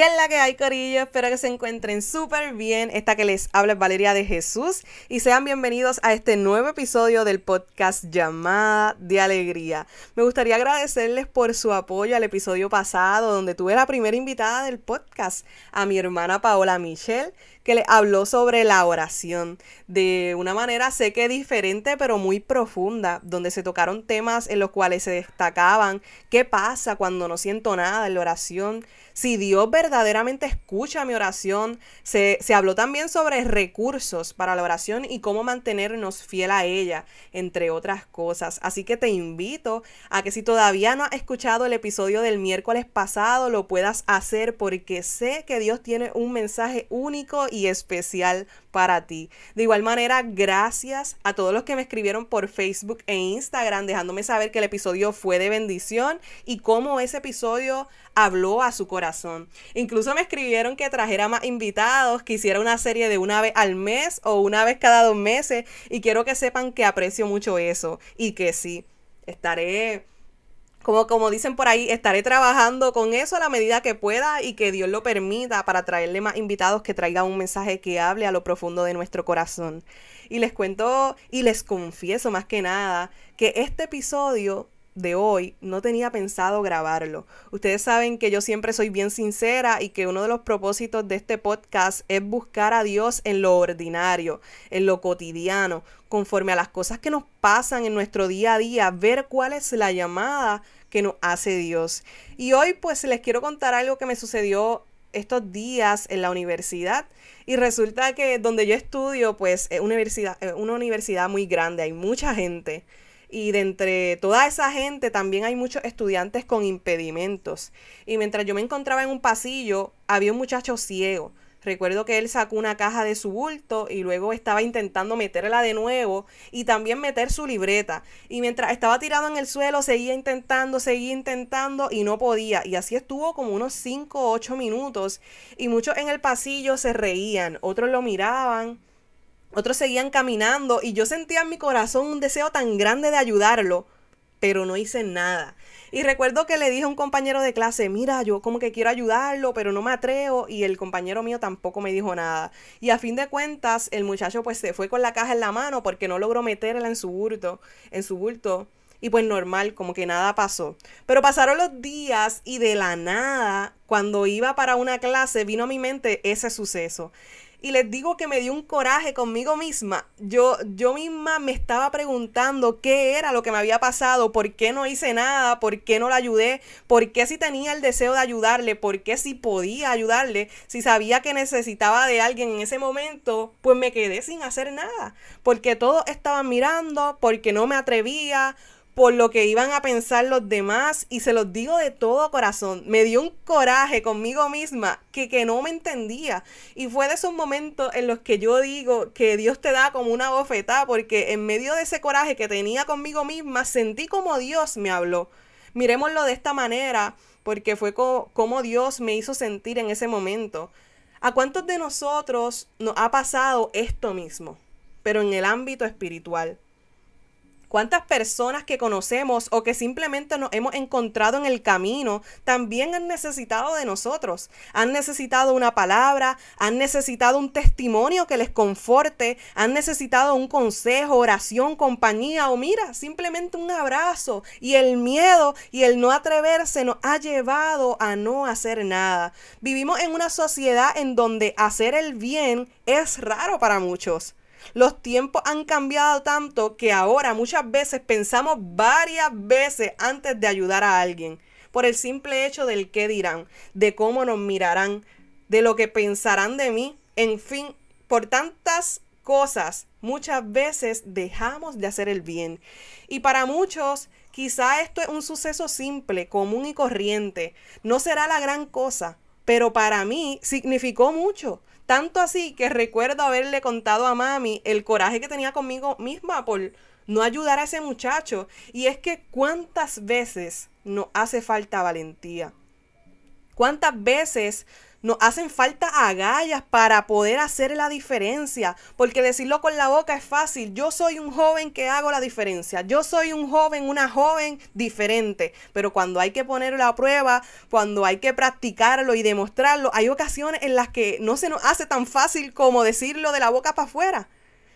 ¿Qué es la que hay, Corillo? Espero que se encuentren súper bien. Esta que les habla es Valeria de Jesús y sean bienvenidos a este nuevo episodio del podcast Llamada de Alegría. Me gustaría agradecerles por su apoyo al episodio pasado, donde tuve la primera invitada del podcast, a mi hermana Paola Michelle que le habló sobre la oración de una manera sé que diferente pero muy profunda, donde se tocaron temas en los cuales se destacaban qué pasa cuando no siento nada en la oración, si Dios verdaderamente escucha mi oración. Se, se, habló también sobre recursos para la oración y cómo mantenernos fiel a ella, entre otras cosas. Así que te invito a que si todavía no has escuchado el episodio del miércoles pasado, lo puedas hacer porque sé que Dios tiene un mensaje único y especial para ti. De igual manera, gracias a todos los que me escribieron por Facebook e Instagram dejándome saber que el episodio fue de bendición y cómo ese episodio habló a su corazón. Incluso me escribieron que trajera más invitados, que hiciera una serie de una vez al mes o una vez cada dos meses y quiero que sepan que aprecio mucho eso y que sí, estaré como, como dicen por ahí, estaré trabajando con eso a la medida que pueda y que Dios lo permita para traerle más invitados que traigan un mensaje que hable a lo profundo de nuestro corazón. Y les cuento y les confieso más que nada que este episodio de hoy no tenía pensado grabarlo. Ustedes saben que yo siempre soy bien sincera y que uno de los propósitos de este podcast es buscar a Dios en lo ordinario, en lo cotidiano, conforme a las cosas que nos pasan en nuestro día a día, ver cuál es la llamada que nos hace Dios. Y hoy pues les quiero contar algo que me sucedió estos días en la universidad. Y resulta que donde yo estudio, pues es universidad, una universidad muy grande, hay mucha gente y de entre toda esa gente también hay muchos estudiantes con impedimentos. Y mientras yo me encontraba en un pasillo, había un muchacho ciego. Recuerdo que él sacó una caja de su bulto y luego estaba intentando meterla de nuevo y también meter su libreta. Y mientras estaba tirado en el suelo, seguía intentando, seguía intentando y no podía. Y así estuvo como unos 5 o 8 minutos. Y muchos en el pasillo se reían, otros lo miraban otros seguían caminando y yo sentía en mi corazón un deseo tan grande de ayudarlo, pero no hice nada. Y recuerdo que le dije a un compañero de clase, mira, yo como que quiero ayudarlo, pero no me atrevo. Y el compañero mío tampoco me dijo nada. Y a fin de cuentas, el muchacho pues se fue con la caja en la mano porque no logró meterla en su bulto, en su bulto. Y pues normal, como que nada pasó. Pero pasaron los días y de la nada, cuando iba para una clase, vino a mi mente ese suceso y les digo que me dio un coraje conmigo misma. Yo, yo misma me estaba preguntando qué era lo que me había pasado, por qué no hice nada, por qué no la ayudé, por qué si tenía el deseo de ayudarle, por qué si podía ayudarle, si sabía que necesitaba de alguien en ese momento, pues me quedé sin hacer nada, porque todos estaban mirando, porque no me atrevía, por lo que iban a pensar los demás y se los digo de todo corazón. Me dio un coraje conmigo misma que, que no me entendía. Y fue de esos momentos en los que yo digo que Dios te da como una bofetada porque en medio de ese coraje que tenía conmigo misma sentí como Dios me habló. Miremoslo de esta manera porque fue como Dios me hizo sentir en ese momento. ¿A cuántos de nosotros nos ha pasado esto mismo? Pero en el ámbito espiritual. ¿Cuántas personas que conocemos o que simplemente nos hemos encontrado en el camino también han necesitado de nosotros? Han necesitado una palabra, han necesitado un testimonio que les conforte, han necesitado un consejo, oración, compañía o mira, simplemente un abrazo. Y el miedo y el no atreverse nos ha llevado a no hacer nada. Vivimos en una sociedad en donde hacer el bien es raro para muchos. Los tiempos han cambiado tanto que ahora muchas veces pensamos varias veces antes de ayudar a alguien, por el simple hecho del qué dirán, de cómo nos mirarán, de lo que pensarán de mí, en fin, por tantas cosas, muchas veces dejamos de hacer el bien. Y para muchos, quizá esto es un suceso simple, común y corriente, no será la gran cosa, pero para mí significó mucho. Tanto así que recuerdo haberle contado a mami el coraje que tenía conmigo misma por no ayudar a ese muchacho. Y es que cuántas veces nos hace falta valentía. ¿Cuántas veces nos hacen falta agallas para poder hacer la diferencia? Porque decirlo con la boca es fácil. Yo soy un joven que hago la diferencia. Yo soy un joven, una joven diferente. Pero cuando hay que ponerlo a prueba, cuando hay que practicarlo y demostrarlo, hay ocasiones en las que no se nos hace tan fácil como decirlo de la boca para afuera.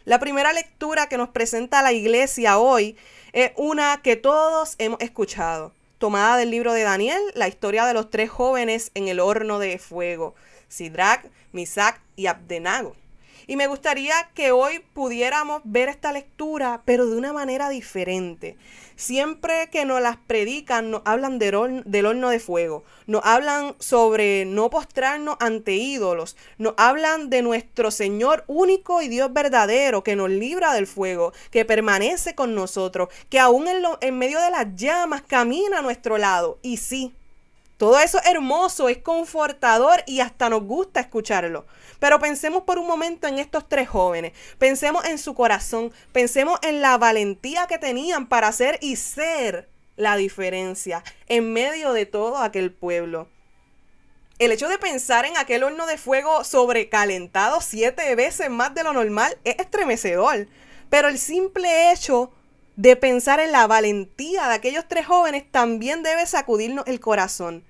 La primera lectura que nos presenta la iglesia hoy es una que todos hemos escuchado tomada del libro de Daniel, la historia de los tres jóvenes en el horno de fuego, Sidrach, Misac y Abdenago. Y me gustaría que hoy pudiéramos ver esta lectura, pero de una manera diferente. Siempre que nos las predican, nos hablan del, horno, de fuego, nos hablan sobre no postrarnos ante ídolos, nos hablan de nuestro Señor único y Dios verdadero que nos libra del fuego, que permanece con nosotros, que aún en, en medio de las llamas camina a nuestro lado. Y sí, todo eso es hermoso, es confortador y hasta nos gusta escucharlo. Pero pensemos por un momento en estos tres jóvenes. Pensemos en su corazón. Pensemos en la valentía que tenían para hacer y ser la diferencia en medio de todo aquel pueblo. El hecho de pensar en aquel horno de fuego sobrecalentado siete veces más de lo normal es estremecedor. Pero el simple hecho de pensar en la valentía de aquellos tres jóvenes también debe sacudirnos el corazón.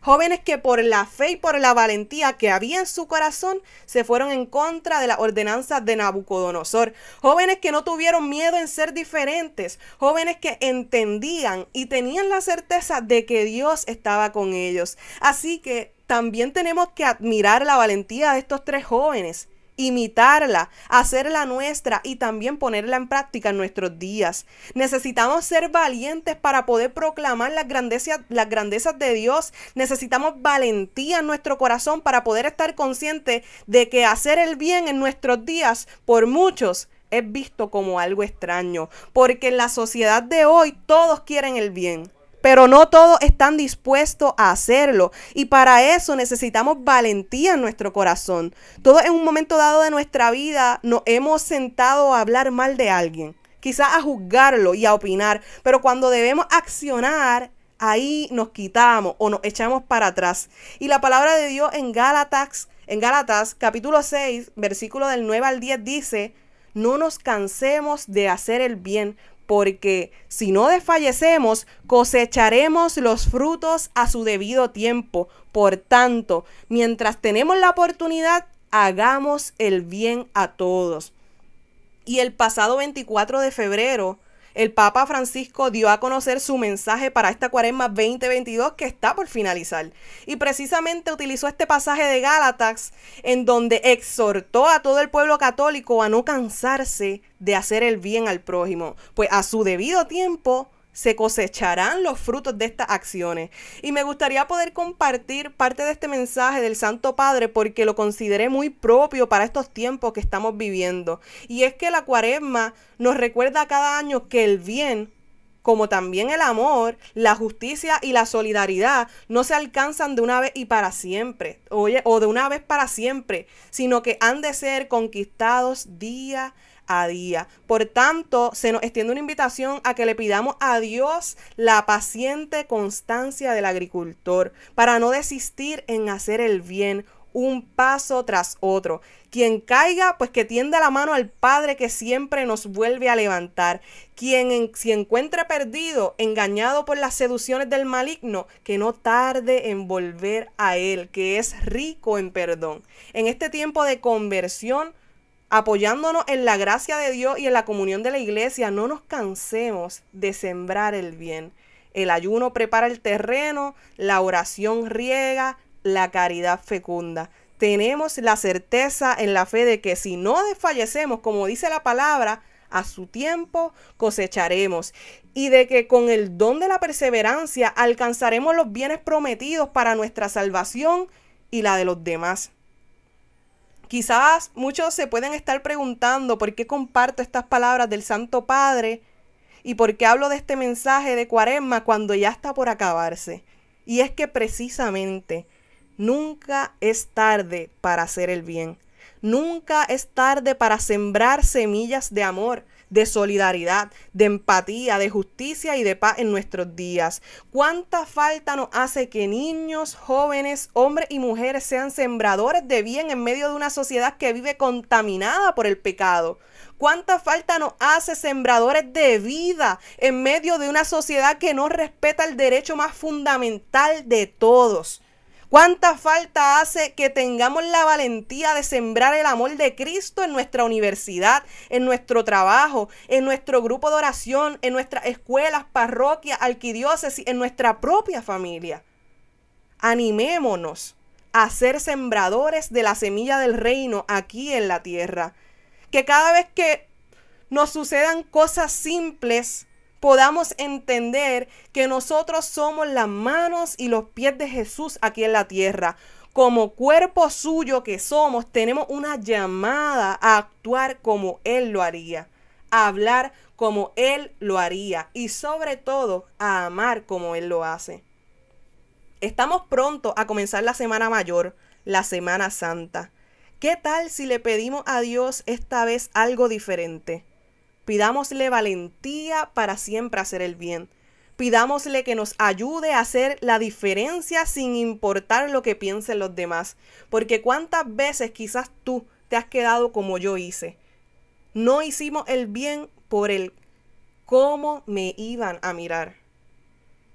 Jóvenes que por la fe y por la valentía que había en su corazón se fueron en contra de las ordenanzas de Nabucodonosor. Jóvenes que no tuvieron miedo en ser diferentes. Jóvenes que entendían y tenían la certeza de que Dios estaba con ellos. Así que también tenemos que admirar la valentía de estos tres jóvenes imitarla, hacerla nuestra y también ponerla en práctica en nuestros días. Necesitamos ser valientes para poder proclamar las grandezas, las grandezas de Dios. Necesitamos valentía en nuestro corazón para poder estar conscientes de que hacer el bien en nuestros días por muchos es visto como algo extraño, porque en la sociedad de hoy todos quieren el bien pero no todos están dispuestos a hacerlo. Y para eso necesitamos valentía en nuestro corazón. Todos en un momento dado de nuestra vida nos hemos sentado a hablar mal de alguien, quizás a juzgarlo y a opinar, pero cuando debemos accionar, ahí nos quitamos o nos echamos para atrás. Y la palabra de Dios en Gálatas, en Gálatas capítulo 6, versículo del 9 al 10 dice, no nos cansemos de hacer el bien, porque si no desfallecemos, cosecharemos los frutos a su debido tiempo. Por tanto, mientras tenemos la oportunidad, hagamos el bien a todos. Y el pasado 24 de febrero, el Papa Francisco dio a conocer su mensaje para esta cuaresma 2022 que está por finalizar. Y precisamente utilizó este pasaje de Gálatas en donde exhortó a todo el pueblo católico a no cansarse de hacer el bien al prójimo, pues a su debido tiempo se cosecharán los frutos de estas acciones. Y me gustaría poder compartir parte de este mensaje del Santo Padre porque lo consideré muy propio para estos tiempos que estamos viviendo. Y es que la cuaresma nos recuerda cada año que el bien como también el amor, la justicia y la solidaridad no se alcanzan de una vez y para siempre, oye, o de una vez para siempre, sino que han de ser conquistados día a día. Por tanto, se nos extiende una invitación a que le pidamos a Dios la paciente constancia del agricultor para no desistir en hacer el bien un paso tras otro. Quien caiga, pues que tienda la mano al Padre que siempre nos vuelve a levantar. Quien en, si encuentre perdido, engañado por las seducciones del maligno, que no tarde en volver a Él, que es rico en perdón. En este tiempo de conversión, apoyándonos en la gracia de Dios y en la comunión de la iglesia, no nos cansemos de sembrar el bien. El ayuno prepara el terreno, la oración riega, la caridad fecunda. Tenemos la certeza en la fe de que si no desfallecemos, como dice la palabra, a su tiempo cosecharemos y de que con el don de la perseverancia alcanzaremos los bienes prometidos para nuestra salvación y la de los demás. Quizás muchos se pueden estar preguntando por qué comparto estas palabras del Santo Padre y por qué hablo de este mensaje de Cuaresma cuando ya está por acabarse. Y es que precisamente Nunca es tarde para hacer el bien. Nunca es tarde para sembrar semillas de amor, de solidaridad, de empatía, de justicia y de paz en nuestros días. ¿Cuánta falta nos hace que niños, jóvenes, hombres y mujeres sean sembradores de bien en medio de una sociedad que vive contaminada por el pecado? ¿Cuánta falta nos hace sembradores de vida en medio de una sociedad que no respeta el derecho más fundamental de todos? ¿Cuánta falta hace que tengamos la valentía de sembrar el amor de Cristo en nuestra universidad, en nuestro trabajo, en nuestro grupo de oración, en nuestras escuelas, parroquias, arquidiócesis, en nuestra propia familia? Animémonos a ser sembradores de la semilla del reino aquí en la tierra. Que cada vez que nos sucedan cosas simples, podamos entender que nosotros somos las manos y los pies de Jesús aquí en la tierra. Como cuerpo suyo que somos, tenemos una llamada a actuar como Él lo haría, a hablar como Él lo haría y sobre todo a amar como Él lo hace. Estamos pronto a comenzar la Semana Mayor, la Semana Santa. ¿Qué tal si le pedimos a Dios esta vez algo diferente? Pidámosle valentía para siempre hacer el bien. Pidámosle que nos ayude a hacer la diferencia sin importar lo que piensen los demás. Porque cuántas veces quizás tú te has quedado como yo hice. No hicimos el bien por el cómo me iban a mirar.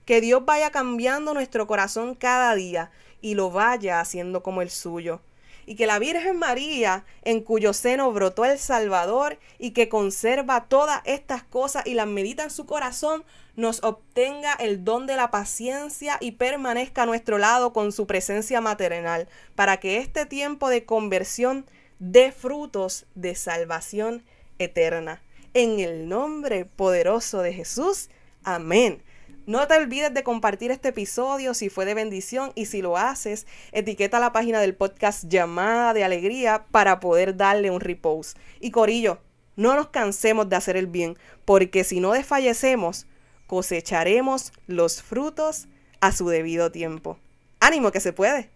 Que Dios vaya cambiando nuestro corazón cada día y lo vaya haciendo como el suyo y que la Virgen María, en cuyo seno brotó el Salvador y que conserva todas estas cosas y las medita en su corazón, nos obtenga el don de la paciencia y permanezca a nuestro lado con su presencia maternal, para que este tiempo de conversión dé frutos de salvación eterna. En el nombre poderoso de Jesús. Amén. No te olvides de compartir este episodio si fue de bendición y si lo haces, etiqueta la página del podcast Llamada de Alegría para poder darle un repost. Y Corillo, no nos cansemos de hacer el bien, porque si no desfallecemos, cosecharemos los frutos a su debido tiempo. Ánimo que se puede.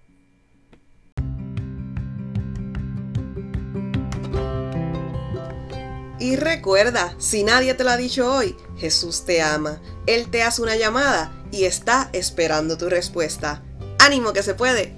Y recuerda, si nadie te lo ha dicho hoy, Jesús te ama. Él te hace una llamada y está esperando tu respuesta. Ánimo que se puede.